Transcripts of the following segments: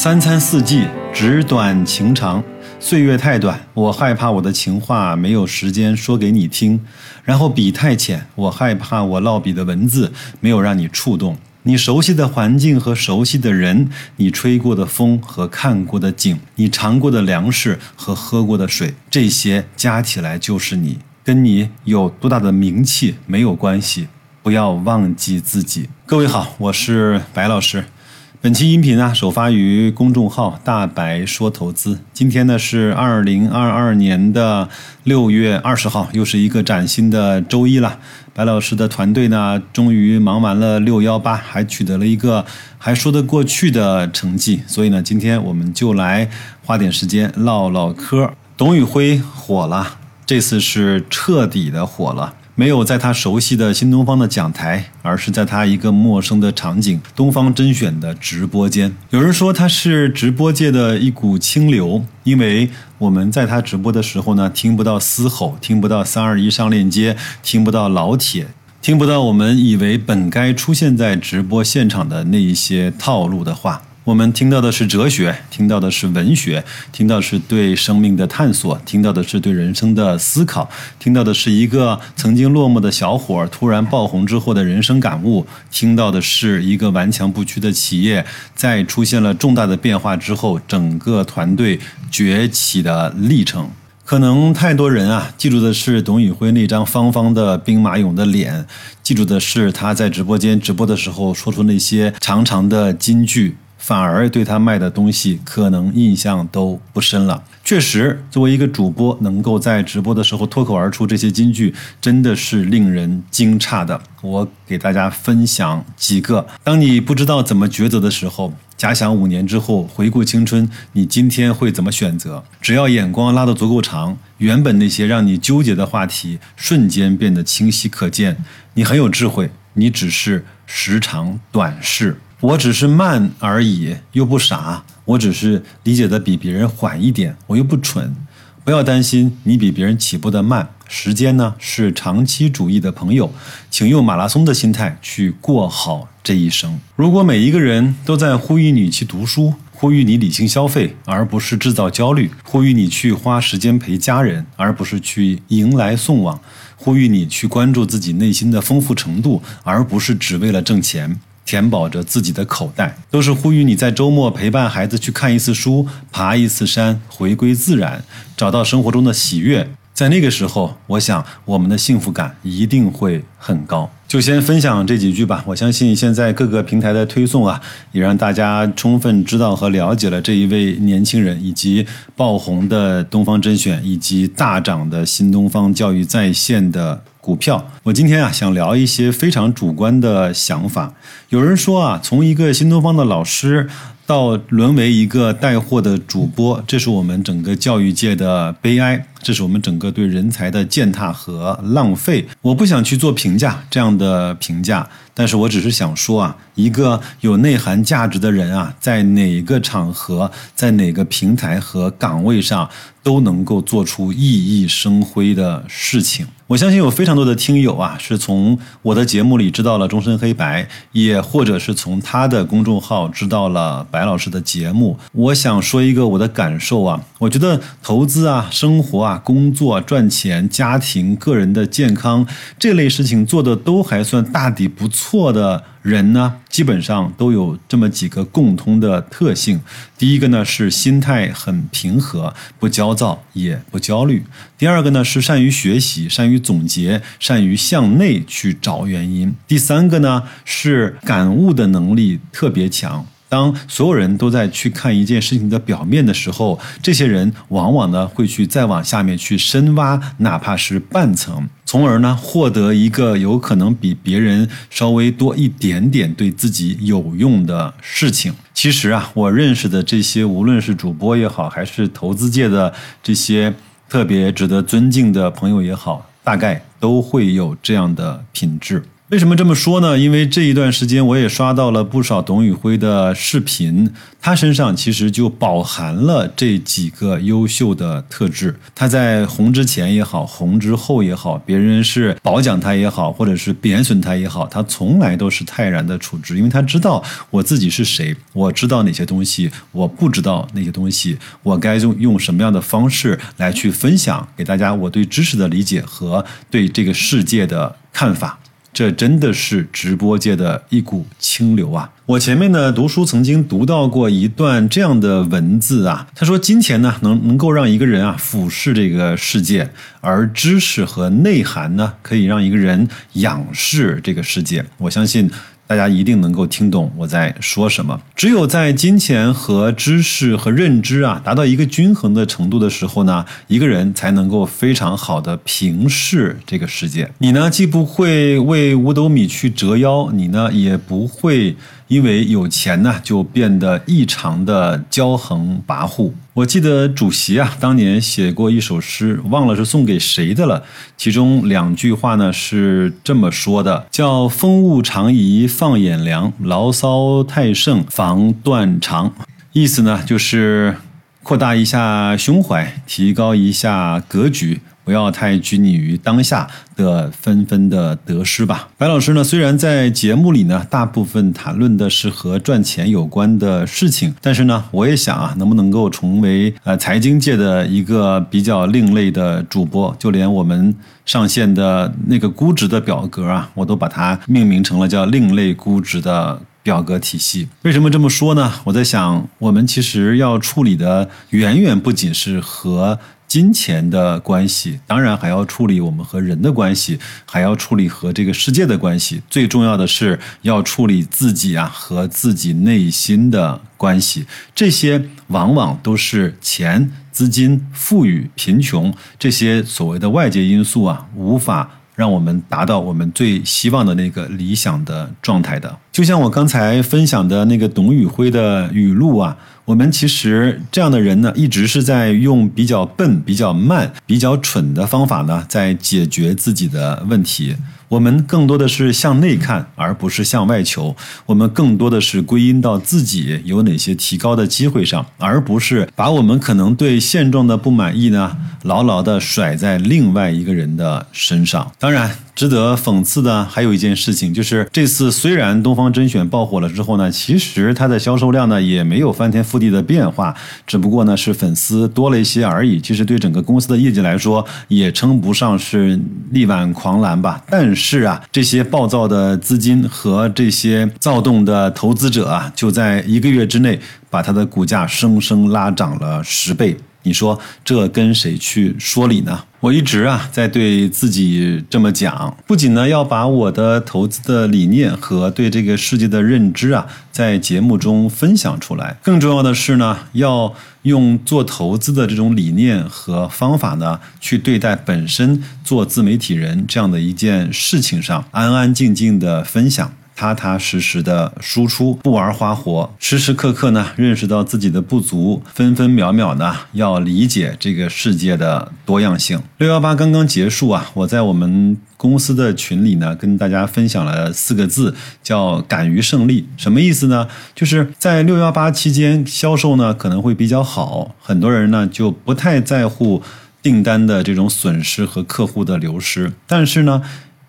三餐四季，纸短情长，岁月太短，我害怕我的情话没有时间说给你听；然后笔太浅，我害怕我落笔的文字没有让你触动。你熟悉的环境和熟悉的人，你吹过的风和看过的景，你尝过的粮食和喝过的水，这些加起来就是你。跟你有多大的名气没有关系，不要忘记自己。各位好，我是白老师。本期音频呢，首发于公众号“大白说投资”。今天呢是二零二二年的六月二十号，又是一个崭新的周一了。白老师的团队呢，终于忙完了六幺八，还取得了一个还说得过去的成绩。所以呢，今天我们就来花点时间唠唠嗑。董宇辉火了，这次是彻底的火了。没有在他熟悉的新东方的讲台，而是在他一个陌生的场景——东方甄选的直播间。有人说他是直播界的一股清流，因为我们在他直播的时候呢，听不到嘶吼，听不到三二一上链接，听不到老铁，听不到我们以为本该出现在直播现场的那一些套路的话。我们听到的是哲学，听到的是文学，听到是对生命的探索，听到的是对人生的思考，听到的是一个曾经落寞的小伙突然爆红之后的人生感悟，听到的是一个顽强不屈的企业在出现了重大的变化之后，整个团队崛起的历程。可能太多人啊，记住的是董宇辉那张方方的兵马俑的脸，记住的是他在直播间直播的时候说出那些长长的金句。反而对他卖的东西可能印象都不深了。确实，作为一个主播，能够在直播的时候脱口而出这些金句，真的是令人惊诧的。我给大家分享几个：当你不知道怎么抉择的时候，假想五年之后回顾青春，你今天会怎么选择？只要眼光拉得足够长，原本那些让你纠结的话题瞬间变得清晰可见。你很有智慧，你只是时长短视。我只是慢而已，又不傻。我只是理解的比别人缓一点，我又不蠢。不要担心你比别人起步的慢。时间呢是长期主义的朋友，请用马拉松的心态去过好这一生。如果每一个人都在呼吁你去读书，呼吁你理性消费，而不是制造焦虑；呼吁你去花时间陪家人，而不是去迎来送往；呼吁你去关注自己内心的丰富程度，而不是只为了挣钱。填饱着自己的口袋，都是呼吁你在周末陪伴孩子去看一次书、爬一次山，回归自然，找到生活中的喜悦。在那个时候，我想我们的幸福感一定会很高。就先分享这几句吧。我相信现在各个平台的推送啊，也让大家充分知道和了解了这一位年轻人，以及爆红的东方甄选，以及大涨的新东方教育在线的。股票，我今天啊想聊一些非常主观的想法。有人说啊，从一个新东方的老师到沦为一个带货的主播，这是我们整个教育界的悲哀，这是我们整个对人才的践踏和浪费。我不想去做评价这样的评价。但是我只是想说啊，一个有内涵价值的人啊，在哪个场合，在哪个平台和岗位上，都能够做出熠熠生辉的事情。我相信有非常多的听友啊，是从我的节目里知道了终身黑白，也或者是从他的公众号知道了白老师的节目。我想说一个我的感受啊，我觉得投资啊、生活啊、工作、赚钱、家庭、个人的健康这类事情做的都还算大抵不。错的人呢，基本上都有这么几个共通的特性。第一个呢是心态很平和，不焦躁也不焦虑。第二个呢是善于学习，善于总结，善于向内去找原因。第三个呢是感悟的能力特别强。当所有人都在去看一件事情的表面的时候，这些人往往呢会去再往下面去深挖，哪怕是半层，从而呢获得一个有可能比别人稍微多一点点对自己有用的事情。其实啊，我认识的这些，无论是主播也好，还是投资界的这些特别值得尊敬的朋友也好，大概都会有这样的品质。为什么这么说呢？因为这一段时间我也刷到了不少董宇辉的视频，他身上其实就饱含了这几个优秀的特质。他在红之前也好，红之后也好，别人是褒奖他也好，或者是贬损他也好，他从来都是泰然的处置，因为他知道我自己是谁，我知道哪些东西，我不知道那些东西，我该用用什么样的方式来去分享给大家我对知识的理解和对这个世界的看法。这真的是直播界的一股清流啊！我前面呢读书曾经读到过一段这样的文字啊，他说：“金钱呢能能够让一个人啊俯视这个世界，而知识和内涵呢可以让一个人仰视这个世界。”我相信。大家一定能够听懂我在说什么。只有在金钱和知识和认知啊达到一个均衡的程度的时候呢，一个人才能够非常好的平视这个世界。你呢，既不会为五斗米去折腰，你呢，也不会。因为有钱呢，就变得异常的骄横跋扈。我记得主席啊，当年写过一首诗，忘了是送给谁的了。其中两句话呢是这么说的：叫“风物长宜放眼量，牢骚太盛防断肠”。意思呢就是扩大一下胸怀，提高一下格局。不要太拘泥于当下的纷纷的得失吧。白老师呢，虽然在节目里呢，大部分谈论的是和赚钱有关的事情，但是呢，我也想啊，能不能够成为呃财经界的一个比较另类的主播？就连我们上线的那个估值的表格啊，我都把它命名成了叫另类估值的表格体系。为什么这么说呢？我在想，我们其实要处理的远远不仅是和。金钱的关系，当然还要处理我们和人的关系，还要处理和这个世界的关系。最重要的是要处理自己啊和自己内心的关系。这些往往都是钱、资金、富裕、贫穷这些所谓的外界因素啊，无法让我们达到我们最希望的那个理想的状态的。就像我刚才分享的那个董宇辉的语录啊。我们其实这样的人呢，一直是在用比较笨、比较慢、比较蠢的方法呢，在解决自己的问题。我们更多的是向内看，而不是向外求。我们更多的是归因到自己有哪些提高的机会上，而不是把我们可能对现状的不满意呢，牢牢的甩在另外一个人的身上。当然，值得讽刺的还有一件事情，就是这次虽然东方甄选爆火了之后呢，其实它的销售量呢也没有翻天覆地的变化，只不过呢是粉丝多了一些而已。其实对整个公司的业绩来说，也称不上是力挽狂澜吧。但是啊，这些暴躁的资金和这些躁动的投资者啊，就在一个月之内把它的股价生生拉涨了十倍。你说这跟谁去说理呢？我一直啊在对自己这么讲，不仅呢要把我的投资的理念和对这个世界的认知啊在节目中分享出来，更重要的是呢要用做投资的这种理念和方法呢去对待本身做自媒体人这样的一件事情上，安安静静的分享。踏踏实实的输出，不玩花活，时时刻刻呢认识到自己的不足，分分秒秒呢要理解这个世界的多样性。六幺八刚刚结束啊，我在我们公司的群里呢跟大家分享了四个字，叫敢于胜利。什么意思呢？就是在六幺八期间销售呢可能会比较好，很多人呢就不太在乎订单的这种损失和客户的流失，但是呢。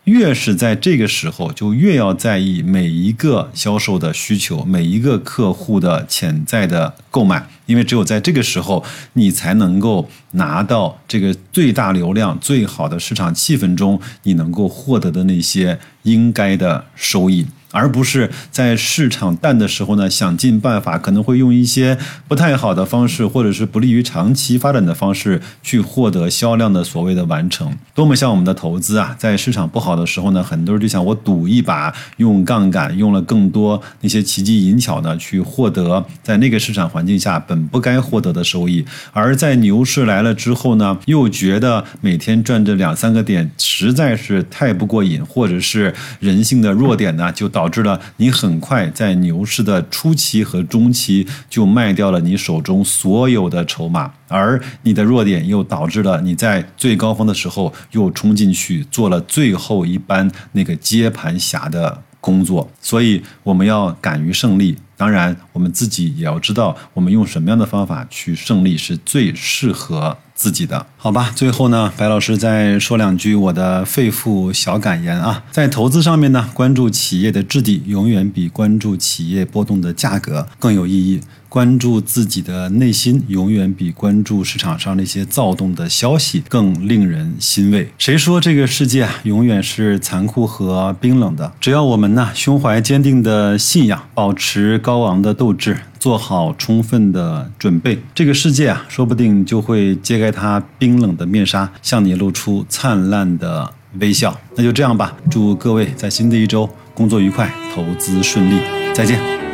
越是在这个时候，就越要在意每一个销售的需求，每一个客户的潜在的购买，因为只有在这个时候，你才能够拿到这个最大流量、最好的市场气氛中，你能够获得的那些应该的收益。而不是在市场淡的时候呢，想尽办法，可能会用一些不太好的方式，或者是不利于长期发展的方式去获得销量的所谓的完成。多么像我们的投资啊，在市场不好的时候呢，很多人就想我赌一把，用杠杆，用了更多那些奇技淫巧呢，去获得在那个市场环境下本不该获得的收益。而在牛市来了之后呢，又觉得每天赚这两三个点实在是太不过瘾，或者是人性的弱点呢，就到。导致了你很快在牛市的初期和中期就卖掉了你手中所有的筹码，而你的弱点又导致了你在最高峰的时候又冲进去做了最后一班那个接盘侠的工作。所以我们要敢于胜利。当然，我们自己也要知道，我们用什么样的方法去胜利是最适合自己的，好吧？最后呢，白老师再说两句我的肺腑小感言啊，在投资上面呢，关注企业的质地永远比关注企业波动的价格更有意义。关注自己的内心，永远比关注市场上那些躁动的消息更令人欣慰。谁说这个世界啊，永远是残酷和冰冷的？只要我们呢，胸怀坚定的信仰，保持高昂的斗志，做好充分的准备，这个世界啊，说不定就会揭开它冰冷的面纱，向你露出灿烂的微笑。那就这样吧，祝各位在新的一周工作愉快，投资顺利，再见。